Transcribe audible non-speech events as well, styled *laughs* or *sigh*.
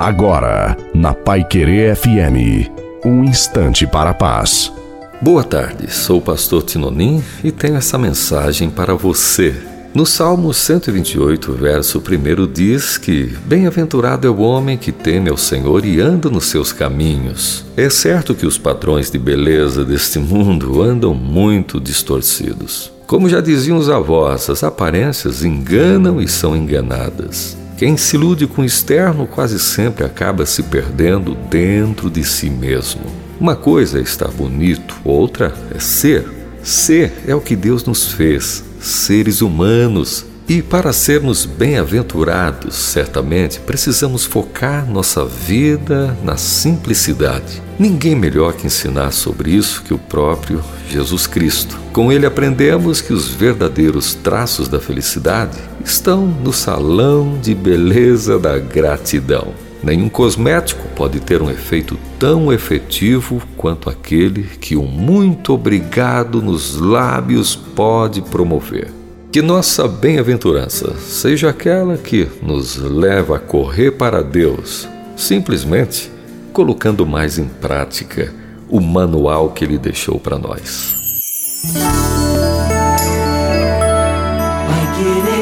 Agora, na Pai Querer FM, um instante para a paz. Boa tarde, sou o pastor Tinonim e tenho essa mensagem para você. No Salmo 128, verso 1 diz que Bem-aventurado é o homem que teme ao Senhor e anda nos seus caminhos. É certo que os padrões de beleza deste *laughs* mundo andam muito distorcidos. Como já diziam os avós, as aparências enganam e são enganadas. Quem se ilude com o externo quase sempre acaba se perdendo dentro de si mesmo. Uma coisa é estar bonito, outra é ser. Ser é o que Deus nos fez, seres humanos, e para sermos bem-aventurados, certamente precisamos focar nossa vida na simplicidade. Ninguém melhor que ensinar sobre isso que o próprio Jesus Cristo. Com ele aprendemos que os verdadeiros traços da felicidade estão no salão de beleza da gratidão. Nenhum cosmético pode ter um efeito tão efetivo quanto aquele que um muito obrigado nos lábios pode promover. Que nossa bem-aventurança seja aquela que nos leva a correr para Deus, simplesmente colocando mais em prática o manual que Ele deixou para nós. Vai querer